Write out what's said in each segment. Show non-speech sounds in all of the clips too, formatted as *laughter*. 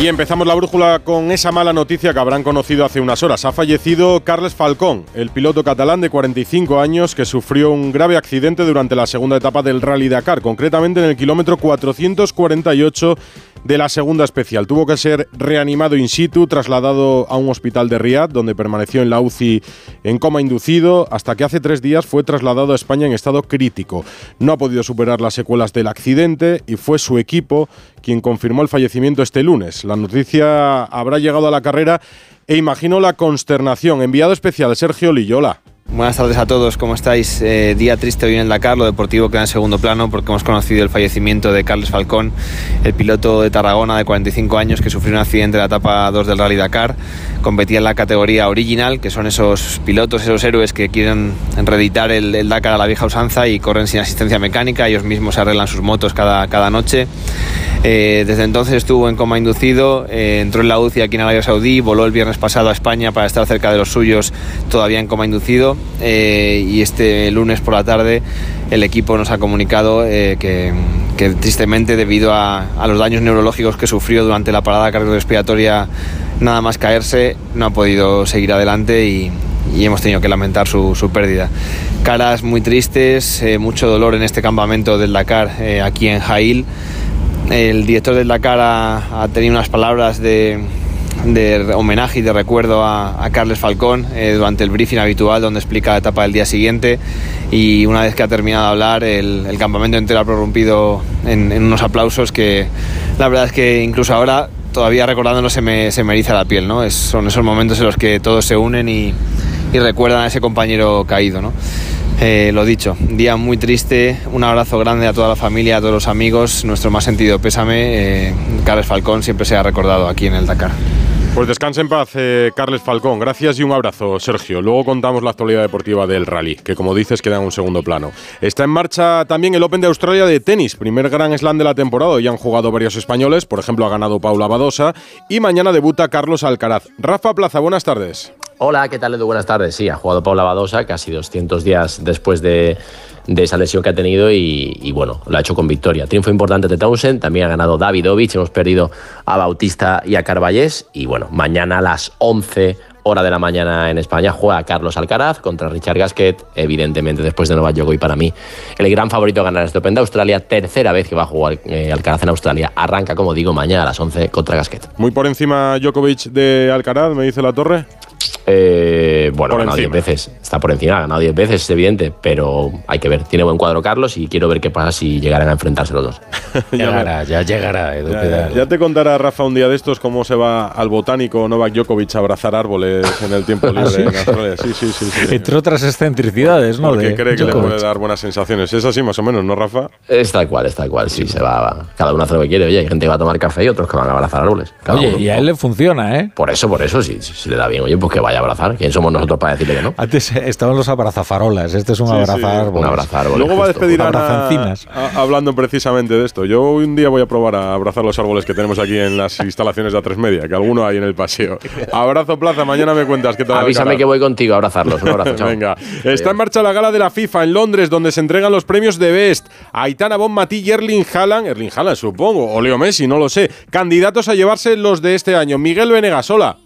Y empezamos la brújula con esa mala noticia que habrán conocido hace unas horas. Ha fallecido Carles Falcón, el piloto catalán de 45 años que sufrió un grave accidente durante la segunda etapa del Rally Dakar, concretamente en el kilómetro 448 de la segunda especial. Tuvo que ser reanimado in situ, trasladado a un hospital de Riad, donde permaneció en la UCI en coma inducido, hasta que hace tres días fue trasladado a España en estado crítico. No ha podido superar las secuelas del accidente y fue su equipo quien confirmó el fallecimiento este lunes. La noticia habrá llegado a la carrera e imagino la consternación. Enviado especial Sergio Lillola. Buenas tardes a todos, ¿cómo estáis? Eh, día triste hoy en el Dakar, lo deportivo queda en segundo plano porque hemos conocido el fallecimiento de Carles Falcón, el piloto de Tarragona de 45 años que sufrió un accidente en la etapa 2 del Rally Dakar. Competía en la categoría original, que son esos pilotos, esos héroes que quieren reeditar el, Dakar a la vieja usanza y corren sin asistencia mecánica, ellos mismos arreglan sus motos cada, noche. Eh, desde entonces estuvo en coma inducido, eh, entró en la UCI aquí en Arabia Saudí, voló el viernes pasado a España para estar cerca de los suyos todavía en coma inducido eh, y este lunes por la tarde el equipo nos ha comunicado que, tristemente debido a, los daños neurológicos que sufrió durante la parada cardiorrespiratoria nada más caerse no ha podido seguir adelante y, hemos tenido que lamentar su, pérdida. Caras muy tristes, mucho dolor en este campamento del Dakar aquí en Jail. El director del Dakar ha, tenido unas palabras de, homenaje y de recuerdo a, Carles Falcón eh, durante el briefing habitual donde explica la etapa del día siguiente y una vez que ha terminado de hablar el, campamento entero ha prorrumpido en, unos aplausos que la verdad es que incluso ahora todavía recordándolo se me, se me eriza la piel, ¿no? son esos momentos en los que todos se unen y, y recuerdan a ese compañero caído, ¿no? Eh, lo dicho, día muy triste, un abrazo grande a toda la familia, a todos los amigos, nuestro más sentido pésame, eh, Carles Falcón siempre se ha recordado aquí en el Dakar. Pues descanse en paz, eh, Carles Falcón. Gracias y un abrazo, Sergio. Luego contamos la actualidad deportiva del rally, que como dices queda en un segundo plano. Está en marcha también el Open de Australia de tenis, primer gran slam de la temporada. Ya han jugado varios españoles, por ejemplo ha ganado Paula Badosa y mañana debuta Carlos Alcaraz. Rafa Plaza, buenas tardes. Hola, ¿qué tal Edu? Buenas tardes. Sí, ha jugado Paula Badosa casi 200 días después de, esa lesión que ha tenido y, bueno, lo ha hecho con victoria. Triunfo importante de Townsend, también ha ganado Davidovich, hemos perdido a Bautista y a Carballés y bueno, mañana a las 11 hora de la mañana en España juega Carlos Alcaraz contra Richard Gasquet, evidentemente después de Novak Djokovic para mí el gran favorito a ganar este Open de Australia, tercera vez que va a jugar eh, Alcaraz en Australia, arranca como digo mañana a las 11 contra Gasquet. Muy por encima Djokovic de Alcaraz, me dice la torre. Eh, bueno, ha ganado 10 veces. Está por encima, ha ganado 10 veces, es evidente, pero hay que ver. Tiene buen cuadro Carlos y quiero ver qué pasa si llegaran a enfrentarse los dos. *laughs* ya llegará, ya llegará. Ya, te contará Rafa un día de estos cómo se va al botánico Novak Djokovic a abrazar árboles en el tiempo *laughs* ¿Ah, libre en Australia. Sí, sí, sí, Entre otras excentricidades, ¿no? Porque cree que le puede dar buenas sensaciones. Es así más o menos, ¿no, Rafa? Es tal cual, es tal cual. Sí, se va, Cada uno hace lo que quiere. Oye, hay gente que va a tomar café y otros que van a abrazar árboles. oye, y a él le funciona, ¿eh? Por eso, por eso, sí, si le da bien. Oye, pues que vaya a abrazar. ¿Quién somos nosotros para decirle que no? Antes estaban los abrazafarolas, este es un abrazar. Un abrazar Luego va a despedir a, hablando precisamente de esto. Yo un día voy a probar a abrazar los árboles que tenemos aquí en las instalaciones de A3 Media, que alguno hay en el paseo. Abrazo Plaza, mañana me cuentas qué tal. Avísame que voy contigo a abrazarlos. Un abrazo, *laughs* Venga. Está en marcha la gala de la FIFA en Londres, donde se entregan los premios de Best. Aitana Bonmatí y Erling Haaland, Erling Haaland supongo, o Leo Messi, no lo sé. Candidatos a llevarse los de este año. Miguel Venegas, hola.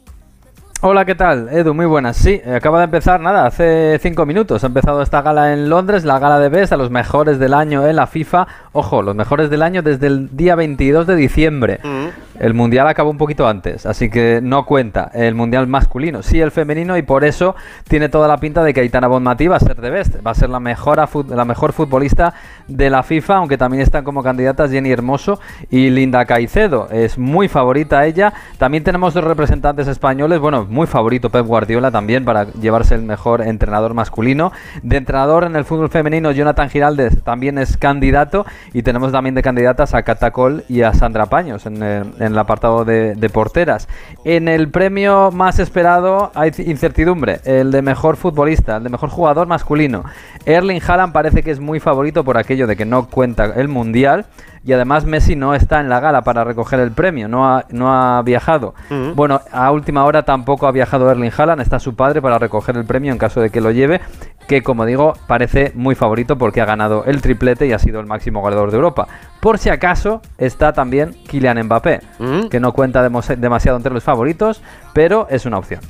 Hola, ¿qué tal? Edu, muy buenas. Sí, acaba de empezar, nada, hace cinco minutos. Ha empezado esta gala en Londres, la gala de Best, a los mejores del año en la FIFA. Ojo, los mejores del año desde el día 22 de diciembre. Mm. El mundial acabó un poquito antes, así que no cuenta el mundial masculino, sí el femenino, y por eso tiene toda la pinta de que Aitana Bonmatí va a ser de Best, va a ser la mejor, la mejor futbolista de la FIFA, aunque también están como candidatas Jenny Hermoso y Linda Caicedo. Es muy favorita ella. También tenemos dos representantes españoles, bueno, muy favorito Pep Guardiola también para llevarse el mejor entrenador masculino. De entrenador en el fútbol femenino, Jonathan Giraldes también es candidato y tenemos también de candidatas a Catacol y a Sandra Paños en el, apartado de, porteras. En el premio más esperado hay incertidumbre, el de mejor futbolista, el de mejor jugador masculino. Erling Haaland parece que es muy favorito por aquello de que no cuenta el mundial y además Messi no está en la gala para recoger el premio, no ha, no ha viajado. Bueno, a última hora tampoco ha viajado Erling Haaland, está su padre para recoger el premio en caso de que lo lleve, que como digo parece muy favorito porque ha ganado el triplete y ha sido el máximo goleador de Europa. Por si acaso está también Kylian Mbappé, que no cuenta demasiado entre los favoritos, pero es una opción.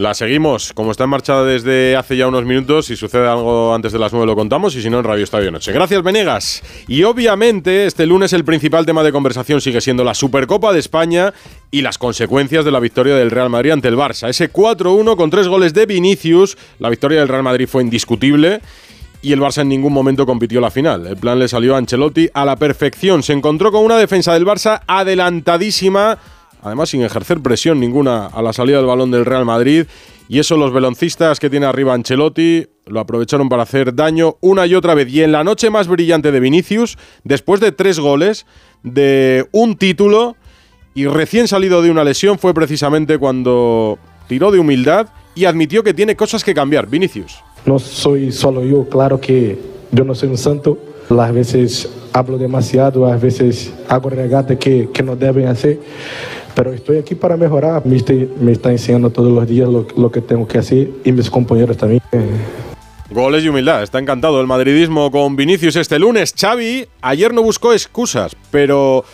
La seguimos, como está en marcha desde hace ya unos minutos, si sucede algo antes de las 9 lo contamos y si no en Radio Estadio Noche. Gracias, Venegas. Y obviamente este lunes el principal tema de conversación sigue siendo la Supercopa de España y las consecuencias de la victoria del Real Madrid ante el Barça. Ese 4-1 con tres goles de Vinicius, la victoria del Real Madrid fue indiscutible y el Barça en ningún momento compitió la final. El plan le salió a Ancelotti a la perfección. Se encontró con una defensa del Barça adelantadísima además sin ejercer presión ninguna a la salida del balón del Real Madrid. Y eso los veloncistas que tiene arriba Ancelotti lo aprovecharon para hacer daño una y otra vez. Y en la noche más brillante de Vinicius, después de tres goles, de un título y recién salido de una lesión, fue precisamente cuando tiró de humildad y admitió que tiene cosas que cambiar. Vinicius. No soy solo yo, claro que yo no soy un santo. Las veces hablo demasiado, a veces hago regatas que, que no deben hacer pero estoy aquí para mejorar. Mister me está enseñando todos los días lo, que tengo que hacer y mis compañeros también. Goles y humildad. Está encantado el madridismo con Vinicius este lunes. Xavi ayer no buscó excusas, pero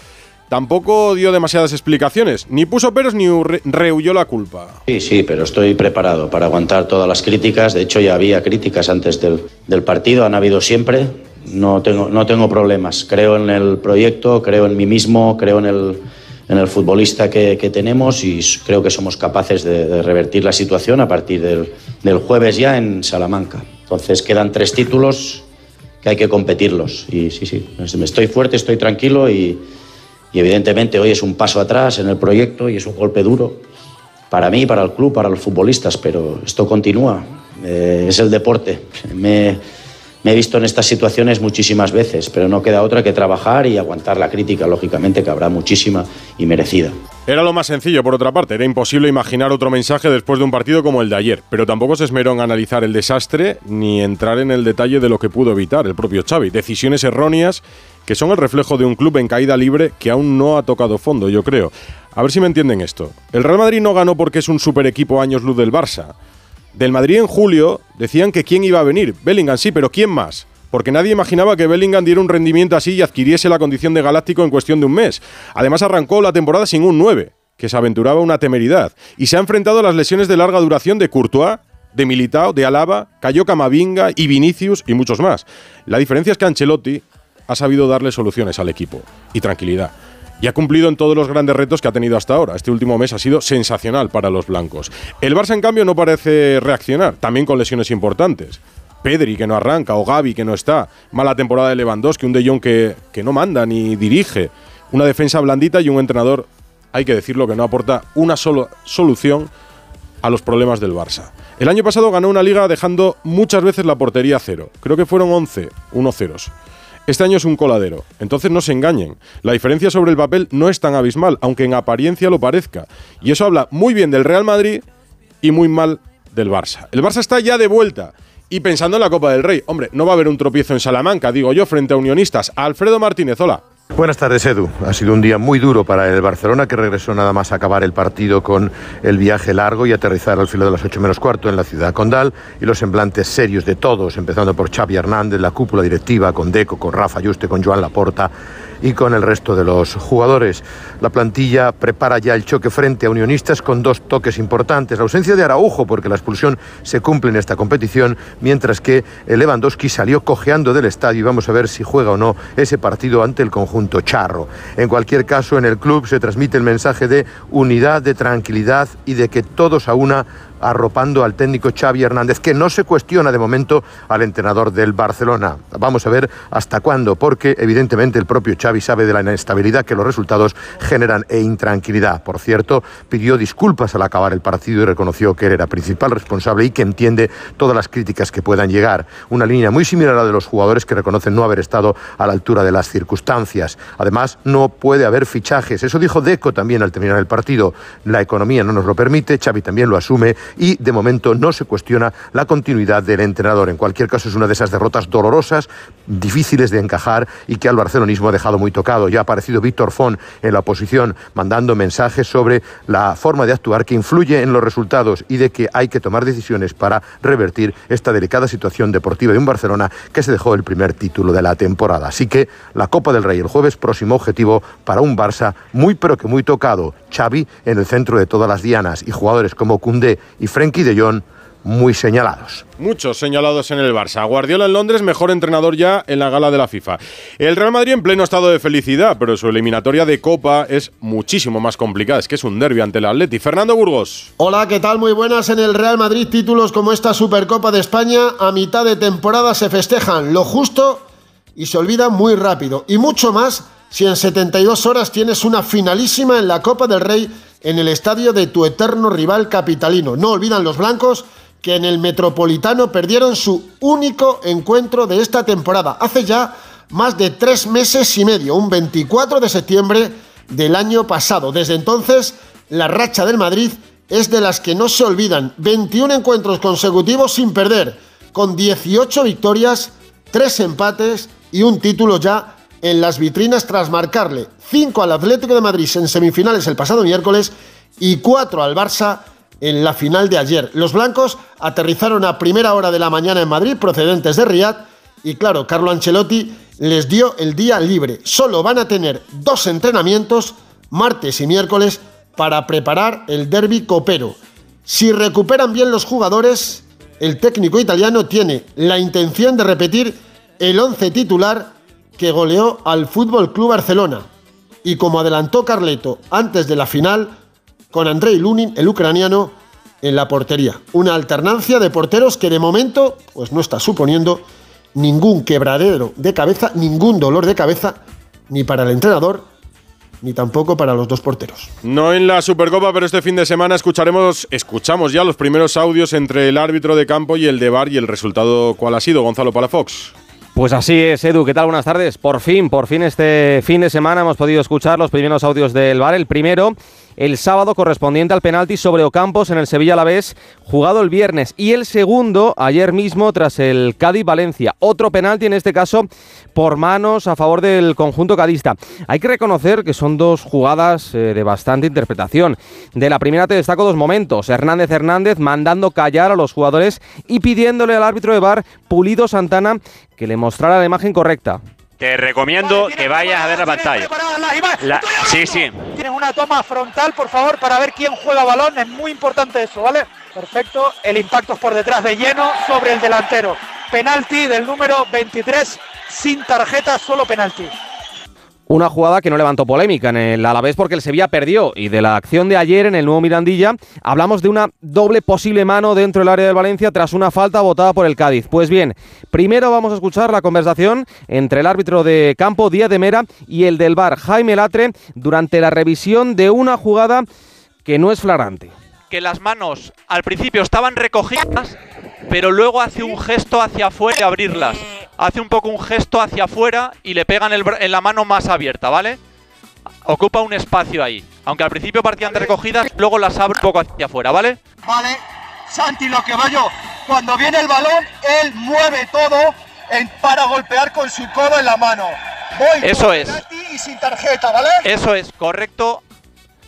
tampoco dio demasiadas explicaciones. Ni puso peros ni rehuyó la culpa. Sí, sí, pero estoy preparado para aguantar todas las críticas. De hecho, ya había críticas antes del, del partido. Han habido siempre. No tengo, no tengo problemas. Creo en el proyecto, creo en mí mismo, creo en el en el futbolista que, tenemos y creo que somos capaces de, revertir la situación a partir del, jueves ya en Salamanca. Entonces quedan tres títulos que hay que competirlos. Y sí, sí, estoy fuerte, estoy tranquilo y, evidentemente hoy es un paso atrás en el proyecto y es un golpe duro para mí, para el club, para los futbolistas, pero esto continúa. Eh, es el deporte. *laughs* Me, me he visto en estas situaciones muchísimas veces, pero no queda otra que trabajar y aguantar la crítica, lógicamente, que habrá muchísima y merecida. Era lo más sencillo, por otra parte. Era imposible imaginar otro mensaje después de un partido como el de ayer. Pero tampoco se esmeró en analizar el desastre ni entrar en el detalle de lo que pudo evitar el propio Xavi. Decisiones erróneas que son el reflejo de un club en caída libre que aún no ha tocado fondo, yo creo. A ver si me entienden esto. El Real Madrid no ganó porque es un super equipo años luz del Barça. Del Madrid en julio decían que quién iba a venir. Bellingham sí, pero ¿quién más? Porque nadie imaginaba que Bellingham diera un rendimiento así y adquiriese la condición de galáctico en cuestión de un mes. Además arrancó la temporada sin un 9, que se aventuraba una temeridad. Y se ha enfrentado a las lesiones de larga duración de Courtois, de Militao, de Alaba, Cayo Camavinga y Vinicius y muchos más. La diferencia es que Ancelotti ha sabido darle soluciones al equipo y tranquilidad y ha cumplido en todos los grandes retos que ha tenido hasta ahora. Este último mes ha sido sensacional para los blancos. El Barça, en cambio, no parece reaccionar, también con lesiones importantes. Pedri, que no arranca, o Gaby, que no está. Mala temporada de Lewandowski, un De Jong que, que no manda ni dirige. Una defensa blandita y un entrenador, hay que decirlo, que no aporta una sola solución a los problemas del Barça. El año pasado ganó una liga dejando muchas veces la portería cero. Creo que fueron 11 1-0. Este año es un coladero, entonces no se engañen. La diferencia sobre el papel no es tan abismal, aunque en apariencia lo parezca. Y eso habla muy bien del Real Madrid y muy mal del Barça. El Barça está ya de vuelta. Y pensando en la Copa del Rey, hombre, no va a haber un tropiezo en Salamanca, digo yo, frente a unionistas. Alfredo Martínez, hola. Buenas tardes, Edu. Ha sido un día muy duro para el Barcelona, que regresó nada más a acabar el partido con el viaje largo y aterrizar al filo de las 8 menos cuarto en la ciudad condal y los semblantes serios de todos, empezando por Xavi Hernández, la cúpula directiva, con Deco, con Rafa Yuste, con Joan Laporta y con el resto de los jugadores. La plantilla prepara ya el choque frente a Unionistas con dos toques importantes. La ausencia de Araujo, porque la expulsión se cumple en esta competición, mientras que Lewandowski salió cojeando del estadio y vamos a ver si juega o no ese partido ante el conjunto charro. En cualquier caso, en el club se transmite el mensaje de unidad, de tranquilidad y de que todos a una arropando al técnico Xavi Hernández, que no se cuestiona de momento al entrenador del Barcelona. Vamos a ver hasta cuándo, porque evidentemente el propio Xavi sabe de la inestabilidad que los resultados generan e intranquilidad. Por cierto, pidió disculpas al acabar el partido y reconoció que él era principal responsable y que entiende todas las críticas que puedan llegar. Una línea muy similar a la de los jugadores que reconocen no haber estado a la altura de las circunstancias. Además, no puede haber fichajes. Eso dijo Deco también al terminar el partido. La economía no nos lo permite, Xavi también lo asume y de momento no se cuestiona la continuidad del entrenador. En cualquier caso es una de esas derrotas dolorosas, difíciles de encajar y que al barcelonismo ha dejado muy tocado. Ya ha aparecido Víctor Font en la oposición mandando mensajes sobre la forma de actuar que influye en los resultados y de que hay que tomar decisiones para revertir esta delicada situación deportiva de un Barcelona que se dejó el primer título de la temporada. Así que la Copa del Rey el jueves próximo objetivo para un Barça muy pero que muy tocado. Xavi en el centro de todas las dianas y jugadores como Koundé y Frenkie de Jong muy señalados. Muchos señalados en el Barça. Guardiola en Londres, mejor entrenador ya en la gala de la FIFA. El Real Madrid en pleno estado de felicidad, pero su eliminatoria de Copa es muchísimo más complicada. Es que es un derbi ante el Atleti. Fernando Burgos. Hola, ¿qué tal? Muy buenas. En el Real Madrid, títulos como esta Supercopa de España a mitad de temporada se festejan lo justo y se olvidan muy rápido. Y mucho más si en 72 horas tienes una finalísima en la Copa del Rey en el estadio de tu eterno rival capitalino. No olvidan los blancos que en el Metropolitano perdieron su único encuentro de esta temporada, hace ya más de tres meses y medio, un 24 de septiembre del año pasado. Desde entonces, la racha del Madrid es de las que no se olvidan. 21 encuentros consecutivos sin perder, con 18 victorias, 3 empates y un título ya en las vitrinas tras marcarle 5 al Atlético de Madrid en semifinales el pasado miércoles y 4 al Barça en la final de ayer. Los blancos aterrizaron a primera hora de la mañana en Madrid, procedentes de Riyadh, y claro, Carlo Ancelotti les dio el día libre. Solo van a tener dos entrenamientos, martes y miércoles, para preparar el derby copero. Si recuperan bien los jugadores, el técnico italiano tiene la intención de repetir el once titular que goleó al Fútbol Club Barcelona. Y como adelantó Carleto antes de la final, con Andrei Lunin, el ucraniano, en la portería. Una alternancia de porteros que de momento pues no está suponiendo ningún quebradero de cabeza, ningún dolor de cabeza, ni para el entrenador, ni tampoco para los dos porteros. No en la Supercopa, pero este fin de semana escucharemos, escuchamos ya los primeros audios entre el árbitro de campo y el de bar y el resultado cuál ha sido, Gonzalo Palafox. Pues así es, Edu. ¿Qué tal? Buenas tardes. Por fin, por fin este fin de semana hemos podido escuchar los primeros audios del bar. El primero el sábado correspondiente al penalti sobre Ocampos en el Sevilla Alavés, jugado el viernes, y el segundo ayer mismo tras el Cádiz-Valencia. Otro penalti en este caso por manos a favor del conjunto cadista. Hay que reconocer que son dos jugadas eh, de bastante interpretación. De la primera te destaco dos momentos. Hernández Hernández mandando callar a los jugadores y pidiéndole al árbitro de bar Pulido Santana que le mostrara la imagen correcta. Te recomiendo que vayas a ver la pantalla. sí, sí. Tienes una toma frontal, por favor, para ver quién juega balón. Es muy importante eso, ¿vale? Perfecto. El impacto es por detrás de lleno sobre el delantero. Penalti del número 23, sin tarjeta, solo penalti. Una jugada que no levantó polémica en el Alavés porque el Sevilla perdió y de la acción de ayer en el nuevo Mirandilla hablamos de una doble posible mano dentro del área del Valencia tras una falta votada por el Cádiz. Pues bien, primero vamos a escuchar la conversación entre el árbitro de campo Díaz de Mera y el del bar Jaime Latre durante la revisión de una jugada que no es flagrante. Que las manos al principio estaban recogidas, pero luego hace un gesto hacia afuera de abrirlas hace un poco un gesto hacia afuera y le pegan en la mano más abierta, ¿vale? Ocupa un espacio ahí. Aunque al principio partían de recogidas, luego las abre un poco hacia afuera, ¿vale? Vale. Santi, lo que va yo. Cuando viene el balón, él mueve todo para golpear con su codo en la mano. Voy Eso es. Y sin tarjeta, ¿vale? Eso es, correcto.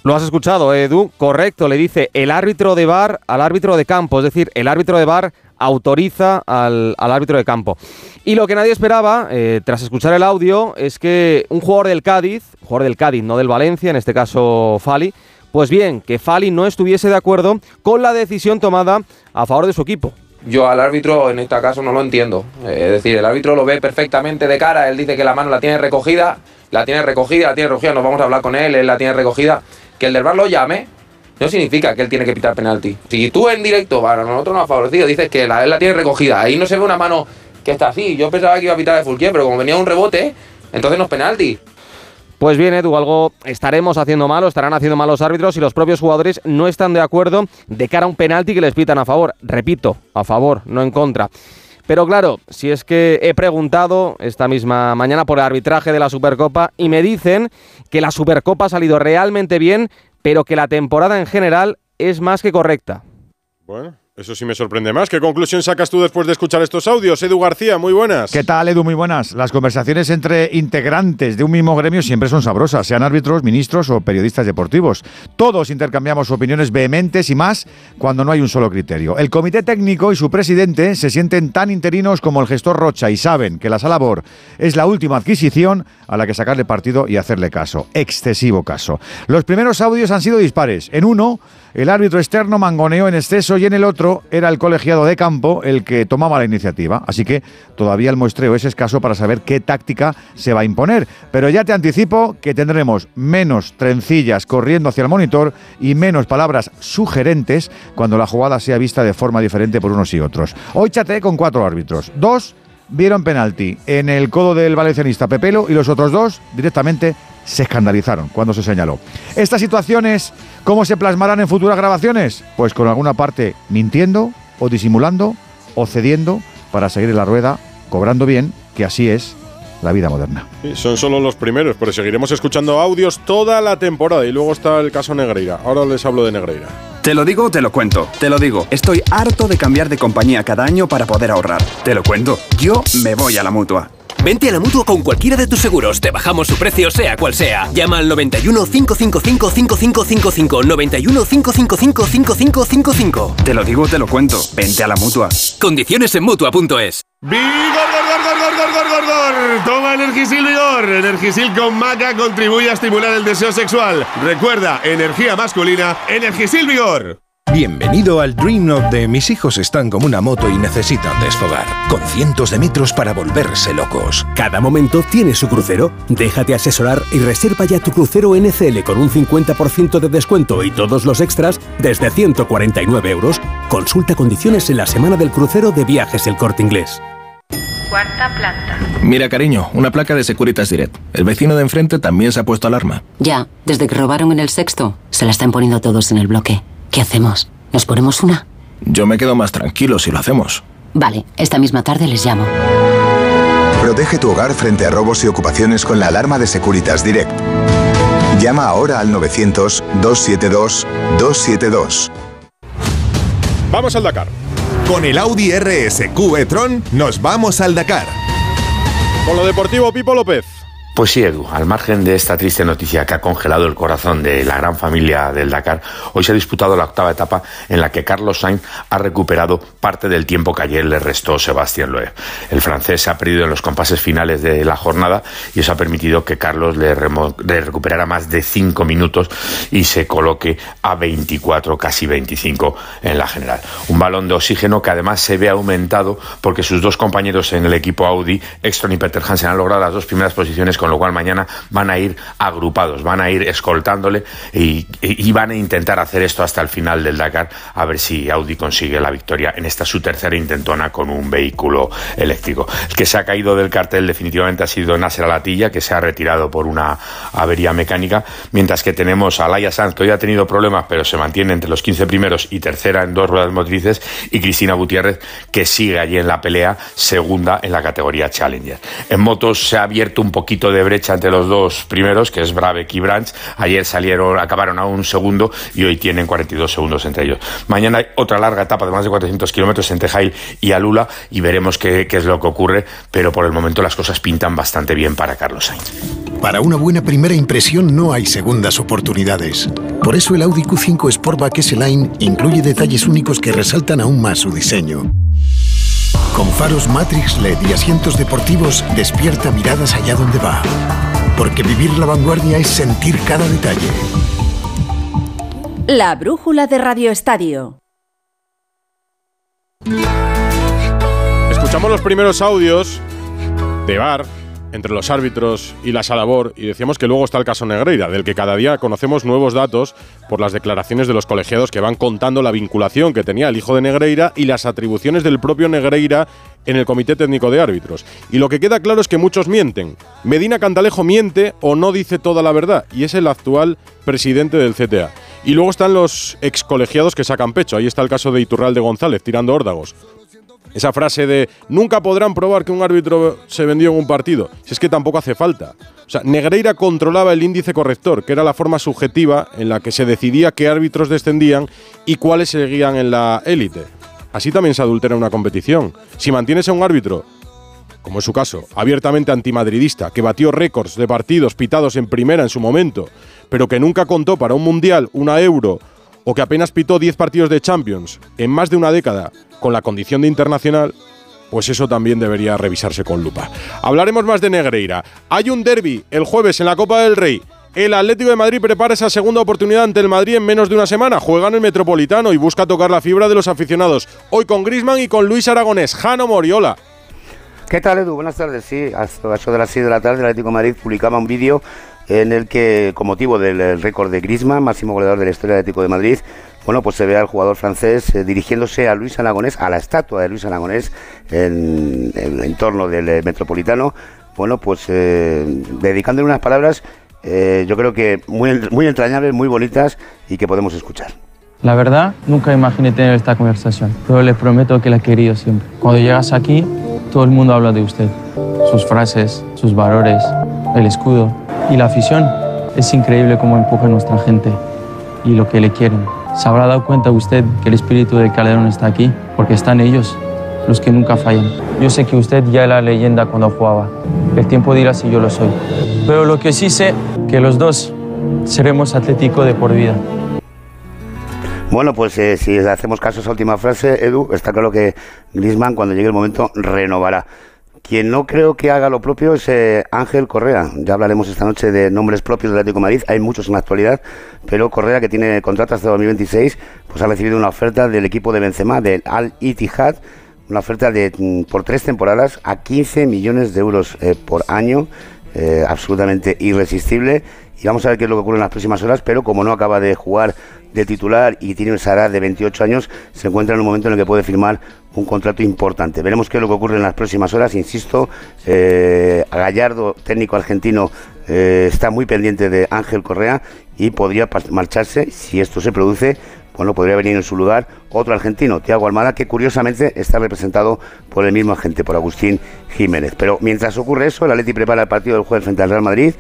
Lo has escuchado, Edu. Correcto, le dice el árbitro de bar al árbitro de campo. Es decir, el árbitro de bar autoriza al, árbitro de campo. Y lo que nadie esperaba, eh, tras escuchar el audio, es que un jugador del Cádiz, jugador del Cádiz, no del Valencia, en este caso Fali, pues bien, que Fali no estuviese de acuerdo con la decisión tomada a favor de su equipo. Yo al árbitro en este caso no lo entiendo. Eh, es decir, el árbitro lo ve perfectamente de cara, él dice que la mano la tiene recogida, la tiene recogida, la tiene recogida, nos vamos a hablar con él, él la tiene recogida. Que el del bar lo llame, no significa que él tiene que pitar penalti. Si tú en directo, para nosotros nos ha favorecido, dices que la, él la tiene recogida, ahí no se ve una mano que está así. Yo pensaba que iba a pitar de Fulquier, pero como venía un rebote, entonces no es penalti. Pues bien, Edu, algo estaremos haciendo malo, estarán haciendo mal los árbitros y los propios jugadores no están de acuerdo de cara a un penalti que les pitan a favor. Repito, a favor, no en contra. Pero claro, si es que he preguntado esta misma mañana por el arbitraje de la Supercopa y me dicen que la Supercopa ha salido realmente bien pero que la temporada en general es más que correcta. Bueno, eso sí me sorprende más. ¿Qué conclusión sacas tú después de escuchar estos audios? Edu García, muy buenas. ¿Qué tal, Edu? Muy buenas. Las conversaciones entre integrantes de un mismo gremio siempre son sabrosas, sean árbitros, ministros o periodistas deportivos. Todos intercambiamos opiniones vehementes y más cuando no hay un solo criterio. El comité técnico y su presidente se sienten tan interinos como el gestor Rocha y saben que la sala BOR es la última adquisición a la que sacarle partido y hacerle caso. Excesivo caso. Los primeros audios han sido dispares. En uno, el árbitro externo mangoneó en exceso y en el otro era el colegiado de campo el que tomaba la iniciativa. Así que todavía el muestreo es escaso para saber qué táctica se va a imponer. Pero ya te anticipo que tendremos menos trencillas corriendo hacia el monitor y menos palabras sugerentes cuando la jugada sea vista de forma diferente por unos y otros. Hoy chateé con cuatro árbitros. Dos vieron penalti en el codo del valencianista Pepelo y los otros dos directamente se escandalizaron cuando se señaló. Estas situaciones, ¿cómo se plasmarán en futuras grabaciones? Pues con alguna parte mintiendo o disimulando o cediendo para seguir en la rueda, cobrando bien, que así es la vida moderna. Sí, son solo los primeros, pero seguiremos escuchando audios toda la temporada y luego está el caso Negreira. Ahora les hablo de Negreira. Te lo digo, te lo cuento. Te lo digo. Estoy harto de cambiar de compañía cada año para poder ahorrar. Te lo cuento. Yo me voy a la mutua. Vente a la mutua con cualquiera de tus seguros. Te bajamos su precio, sea cual sea. Llama al 91 555 5555. 91 555 5555. Te lo digo, te lo cuento. Vente a la mutua. Condiciones en mutua.es. ¡Vigor, gor, gor, gor, gor, gor, gor, gor! Toma Energisil Vigor. Energisil con maca contribuye a estimular el deseo sexual. Recuerda, energía masculina, Energisil Vigor. Bienvenido al Dream Up de mis hijos están como una moto y necesitan desfogar, con cientos de metros para volverse locos. Cada momento tiene su crucero. Déjate asesorar y reserva ya tu crucero NCL con un 50% de descuento y todos los extras desde 149 euros. Consulta condiciones en la semana del crucero de viajes El Corte Inglés. Cuarta planta. Mira, cariño, una placa de Securitas Direct. El vecino de enfrente también se ha puesto alarma. Ya, desde que robaron en el sexto, se la están poniendo todos en el bloque. ¿Qué hacemos? ¿Nos ponemos una? Yo me quedo más tranquilo si lo hacemos. Vale, esta misma tarde les llamo. Protege tu hogar frente a robos y ocupaciones con la alarma de Securitas Direct. Llama ahora al 900-272-272. Vamos al Dakar. Con el Audi RSQ e-tron nos vamos al Dakar. Con lo deportivo, Pipo López. Pues sí, Edu, al margen de esta triste noticia que ha congelado el corazón de la gran familia del Dakar, hoy se ha disputado la octava etapa en la que Carlos Sainz ha recuperado parte del tiempo que ayer le restó Sebastián Loeb. El francés se ha perdido en los compases finales de la jornada y eso ha permitido que Carlos le, recuperara más de 5 minutos y se coloque a 24, casi 25 en la general. Un balón de oxígeno que además se ve aumentado porque sus dos compañeros en el equipo Audi, Exton y Peter Hansen, han logrado las dos primeras posiciones con lo cual mañana van a ir agrupados, van a ir escoltándole y, y, van a intentar hacer esto hasta el final del Dakar, a ver si Audi consigue la victoria en esta su tercera intentona con un vehículo eléctrico. El que se ha caído del cartel definitivamente ha sido Nasser Alatilla, que se ha retirado por una avería mecánica, mientras que tenemos a Laia Sanz, que hoy ha tenido problemas, pero se mantiene entre los 15 primeros y tercera en dos ruedas motrices, y Cristina Gutiérrez, que sigue allí en la pelea, segunda en la categoría Challenger. En motos se ha abierto un poquito de brecha entre los dos primeros, que es Brabeck y Branch. Ayer salieron, acabaron a un segundo y hoy tienen 42 segundos entre ellos. Mañana hay otra larga etapa de más de 400 kilómetros entre Jail y Alula y veremos qué, qué es lo que ocurre, pero por el momento las cosas pintan bastante bien para Carlos Sainz. Para una buena primera impresión no hay segundas oportunidades. Por eso el Audi Q5 Sportback S-Line incluye detalles únicos que resaltan aún más su diseño. Con faros Matrix LED y asientos deportivos, despierta miradas allá donde va. Porque vivir la vanguardia es sentir cada detalle. La brújula de Radio Estadio. Escuchamos los primeros audios de Bar entre los árbitros y la Salabor y decíamos que luego está el caso Negreira, del que cada día conocemos nuevos datos por las declaraciones de los colegiados que van contando la vinculación que tenía el hijo de Negreira y las atribuciones del propio Negreira en el Comité Técnico de Árbitros. Y lo que queda claro es que muchos mienten. Medina Cantalejo miente o no dice toda la verdad y es el actual presidente del CTA. Y luego están los ex colegiados que sacan pecho. Ahí está el caso de Iturralde González tirando órdagos. Esa frase de nunca podrán probar que un árbitro se vendió en un partido. Si es que tampoco hace falta. O sea, Negreira controlaba el índice corrector, que era la forma subjetiva en la que se decidía qué árbitros descendían y cuáles seguían en la élite. Así también se adultera una competición. Si mantienes a un árbitro, como es su caso, abiertamente antimadridista, que batió récords de partidos pitados en primera en su momento, pero que nunca contó para un mundial, una euro, o que apenas pitó 10 partidos de Champions en más de una década con la condición de internacional, pues eso también debería revisarse con lupa. Hablaremos más de Negreira. Hay un derby el jueves en la Copa del Rey. El Atlético de Madrid prepara esa segunda oportunidad ante el Madrid en menos de una semana. Juega en el Metropolitano y busca tocar la fibra de los aficionados. Hoy con Grisman y con Luis Aragonés. Jano Moriola. ¿Qué tal, Edu? Buenas tardes. Sí, a eso de las 6 de la tarde el Atlético de Madrid publicaba un vídeo en el que, con motivo del récord de Grisman, máximo goleador de la historia del Atlético de Madrid, bueno, pues se ve al jugador francés eh, dirigiéndose a Luis Aragonés, a la estatua de Luis Aragonés en, el entorno del eh, Metropolitano, bueno, pues eh, dedicándole unas palabras, yo creo que muy, muy entrañables, muy bonitas y que podemos escuchar. La verdad, nunca imaginé tener esta conversación, pero les prometo que la he querido siempre. Cuando llegas aquí, todo el mundo habla de usted, sus frases, sus valores, el escudo y la afición. Es increíble cómo empuja a nuestra gente y lo que le quieren. ¿Se habrá dado cuenta usted que el espíritu de Calderón está aquí? Porque están ellos, los que nunca fallan. Yo sé que usted ya era leyenda cuando jugaba. El tiempo dirá si yo lo soy. Pero lo que sí sé, que los dos seremos Atlético de por vida. Bueno, pues eh, si hacemos caso a esa última frase, Edu, está claro que Griezmann cuando llegue el momento renovará. Quien no creo que haga lo propio es eh, Ángel Correa. Ya hablaremos esta noche de nombres propios del Atlético de Madrid. Hay muchos en la actualidad, pero Correa, que tiene contrato hasta 2026, pues ha recibido una oferta del equipo de Benzema, del Al Ittihad, una oferta de mm, por tres temporadas a 15 millones de euros eh, por año, eh, absolutamente irresistible. Y vamos a ver qué es lo que ocurre en las próximas horas, pero como no acaba de jugar de titular y tiene esa edad de 28 años, se encuentra en un momento en el que puede firmar un contrato importante. Veremos qué es lo que ocurre en las próximas horas. Insisto, eh, Gallardo, técnico argentino, eh, está muy pendiente de Ángel Correa y podría marcharse, si esto se produce, bueno, podría venir en su lugar otro argentino, Tiago Almada, que curiosamente está representado por el mismo agente, por Agustín Jiménez. Pero mientras ocurre eso, el Atleti prepara el partido del jueves frente al Real Madrid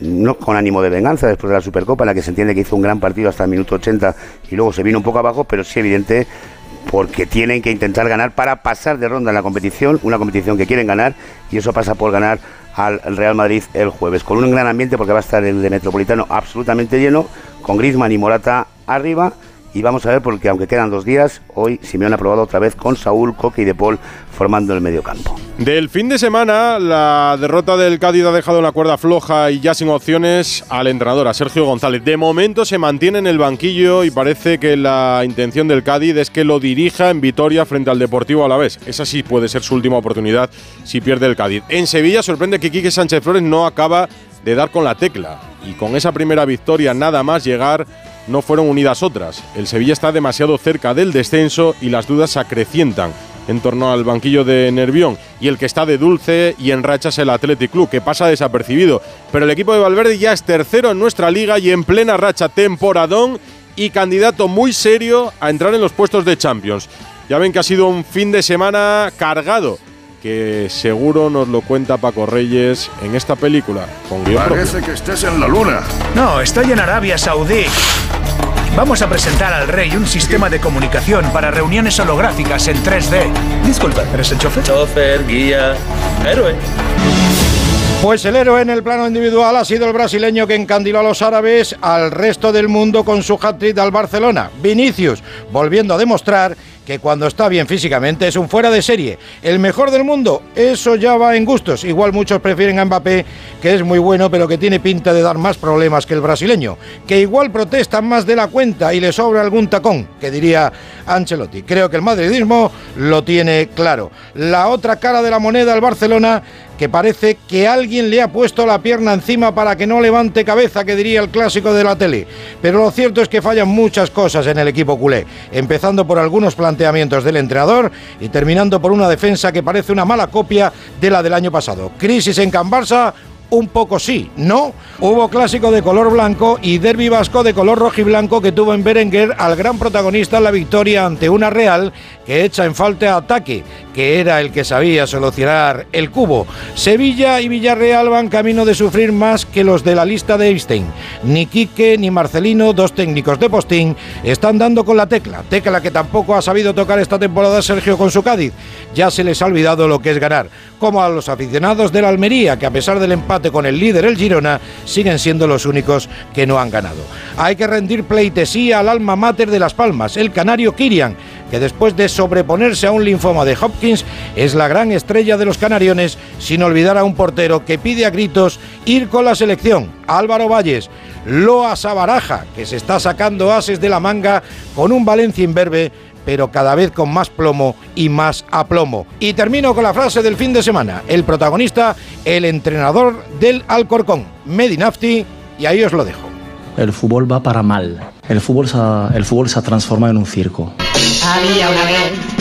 no con ánimo de venganza después de la Supercopa, en la que se entiende que hizo un gran partido hasta el minuto 80 y luego se vino un poco abajo, pero sí evidente porque tienen que intentar ganar para pasar de ronda en la competición, una competición que quieren ganar y eso pasa por ganar al Real Madrid el jueves, con un gran ambiente porque va a estar el de Metropolitano absolutamente lleno, con Griezmann y Morata arriba y vamos a ver porque aunque quedan dos días, hoy Simeone ha probado otra vez con Saúl, Coque y De Paul formando el mediocampo. Del fin de semana, la derrota del Cádiz ha dejado una cuerda floja y ya sin opciones al entrenador, a Sergio González. De momento se mantiene en el banquillo y parece que la intención del Cádiz es que lo dirija en Vitoria frente al Deportivo a la vez. Esa sí puede ser su última oportunidad si pierde el Cádiz. En Sevilla sorprende que Quique Sánchez Flores no acaba de dar con la tecla y con esa primera victoria nada más llegar no fueron unidas otras. El Sevilla está demasiado cerca del descenso y las dudas se acrecientan en torno al banquillo de Nervión. Y el que está de dulce y en racha es el Athletic Club, que pasa desapercibido. Pero el equipo de Valverde ya es tercero en nuestra liga y en plena racha temporadón y candidato muy serio a entrar en los puestos de Champions. Ya ven que ha sido un fin de semana cargado que seguro nos lo cuenta Paco Reyes en esta película. Con Parece que estés en la luna. No, estoy en Arabia Saudí. Vamos a presentar al rey un sistema de comunicación para reuniones holográficas en 3D. Disculpa, ¿eres el chofer? Chofer, guía, héroe. Pues el héroe en el plano individual ha sido el brasileño que encandiló a los árabes al resto del mundo con su hat-trick al Barcelona. Vinicius, volviendo a demostrar que cuando está bien físicamente es un fuera de serie. El mejor del mundo, eso ya va en gustos. Igual muchos prefieren a Mbappé, que es muy bueno, pero que tiene pinta de dar más problemas que el brasileño. Que igual protestan más de la cuenta y le sobra algún tacón, que diría Ancelotti. Creo que el madridismo lo tiene claro. La otra cara de la moneda, el Barcelona, que parece que alguien le ha puesto la pierna encima para que no levante cabeza, que diría el clásico de la tele. Pero lo cierto es que fallan muchas cosas en el equipo culé, empezando por algunos planteamientos del entrenador y terminando por una defensa que parece una mala copia de la del año pasado. Crisis en Can Barça un poco sí, no. Hubo clásico de color blanco y derbi vasco de color rojo y blanco que tuvo en Berenguer al gran protagonista en la victoria ante una Real que echa en falta ataque, que era el que sabía solucionar el cubo. Sevilla y Villarreal van camino de sufrir más que los de la lista de Einstein. Ni Quique ni Marcelino, dos técnicos de postín, están dando con la tecla, tecla que tampoco ha sabido tocar esta temporada Sergio con su Cádiz. Ya se les ha olvidado lo que es ganar, como a los aficionados de la Almería, que a pesar del empate con el líder el Girona, siguen siendo los únicos que no han ganado. Hay que rendir pleitesía al alma mater de Las Palmas, el canario Kirian, que después de sobreponerse a un linfoma de Hopkins es la gran estrella de los canariones, sin olvidar a un portero que pide a gritos ir con la selección, Álvaro Valles, Loa Sabaraja, que se está sacando ases de la manga con un Valencia imberbe pero cada vez con más plomo y más aplomo. Y termino con la frase del fin de semana. El protagonista, el entrenador del Alcorcón, Medinafti, y ahí os lo dejo. El fútbol va para mal. El fútbol se ha, el fútbol se ha transformado en un circo. Había una vez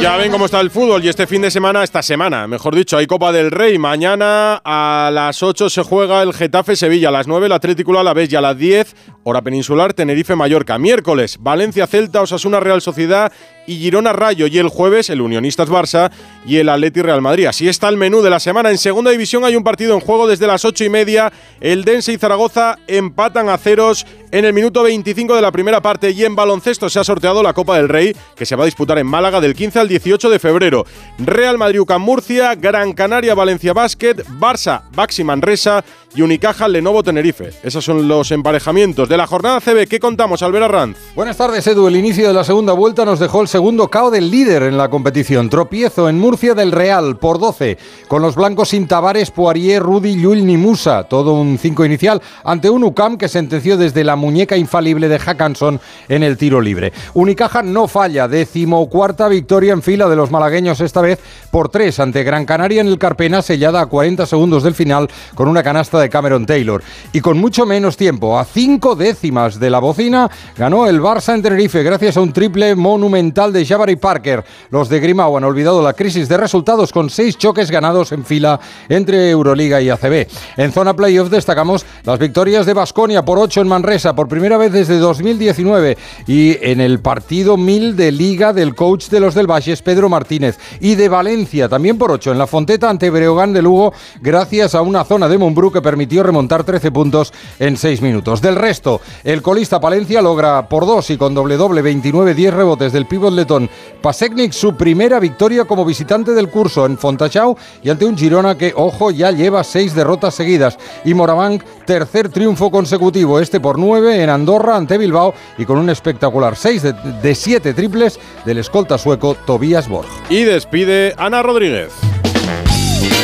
Ya ven cómo está el fútbol y este fin de semana, esta semana, mejor dicho, hay Copa del Rey. Mañana a las 8 se juega el Getafe Sevilla, a las 9 el Atlético a la vez y a las 10 hora peninsular Tenerife Mallorca. Miércoles Valencia Celta, Osasuna Real Sociedad y Girona Rayo y el jueves el Unionistas Barça y el Atleti Real Madrid. Así está el menú de la semana. En segunda división hay un partido en juego desde las 8 y media. El Dense y Zaragoza empatan a ceros en el minuto 25 de la primera parte y en baloncesto se ha sorteado la Copa del Rey que se va a disputar en Málaga del 15 al 18 de febrero. Real Madrid UCAM Murcia, Gran Canaria Valencia Basket, Barça Baxi Manresa y Unicaja Lenovo Tenerife. Esos son los emparejamientos de la jornada CB. ¿Qué contamos, Albera Ranz? Buenas tardes, Edu. El inicio de la segunda vuelta nos dejó el segundo KO del líder en la competición. Tropiezo en Murcia del Real por 12, con los blancos sin Tavares, Poirier, Rudy, Llull ni Musa. Todo un 5 inicial ante un UCAM que sentenció desde la muñeca infalible de Hackanson en el tiro libre. Unicaja no falla, decimocuarta victoria en fila de los malagueños, esta vez por 3 ante Gran Canaria en el Carpena, sellada a 40 segundos del final con una canasta de Cameron Taylor. Y con mucho menos tiempo, a cinco décimas de la bocina, ganó el Barça en Tenerife gracias a un triple monumental de Jabari Parker. Los de Grimao han olvidado la crisis de resultados con seis choques ganados en fila entre Euroliga y ACB. En zona playoff destacamos las victorias de Basconia por 8 en Manresa por primera vez desde 2019 y en el partido 1000 de Liga del coach de los del Valles, Pedro Martínez, y de Valencia también por 8 en la Fonteta ante Breogán de Lugo gracias a una zona de Montbrú que permitió remontar 13 puntos en 6 minutos. Del resto, el colista Palencia logra por 2 y con doble doble 29-10 rebotes del pívot letón Pasecnik su primera victoria como visitante del curso en Fontachau y ante un Girona que, ojo, ya lleva 6 derrotas seguidas. Y Moraván, tercer triunfo consecutivo, este por 9 en Andorra ante Bilbao y con un espectacular 6 de 7 triples del escolta sueco Tobias Borg. Y despide Ana Rodríguez.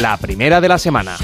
La primera de la semana.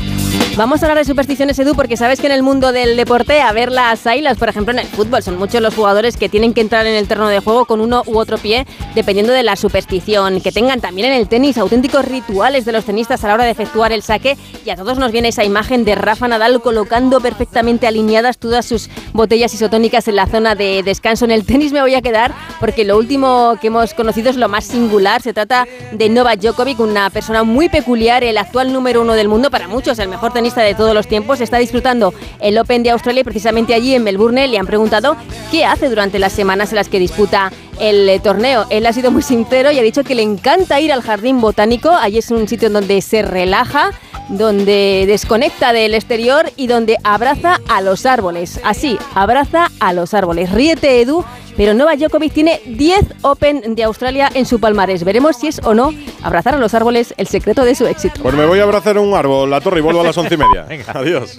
Vamos a hablar de supersticiones, Edu, porque sabes que en el mundo del deporte, a ver las ailas, por ejemplo, en el fútbol, son muchos los jugadores que tienen que entrar en el terreno de juego con uno u otro pie, dependiendo de la superstición. Que tengan también en el tenis auténticos rituales de los tenistas a la hora de efectuar el saque. Y a todos nos viene esa imagen de Rafa Nadal colocando perfectamente alineadas todas sus botellas isotónicas en la zona de descanso. En el tenis me voy a quedar porque lo último que hemos conocido es lo más singular. Se trata de Novak Djokovic, una persona muy peculiar, el actual número uno del mundo, para muchos el mejor tenista de todos los tiempos, está disfrutando el Open de Australia y precisamente allí en Melbourne le han preguntado qué hace durante las semanas en las que disputa el eh, torneo. Él ha sido muy sincero y ha dicho que le encanta ir al jardín botánico, allí es un sitio donde se relaja, donde desconecta del exterior y donde abraza a los árboles. Así, abraza a los árboles. Ríete, Edu, pero Novak Djokovic tiene 10 Open de Australia en su palmarés. Veremos si es o no abrazar a los árboles el secreto de su éxito. Pues me voy a abrazar un árbol, la torre y vuelvo a las once y media. *laughs* Adiós.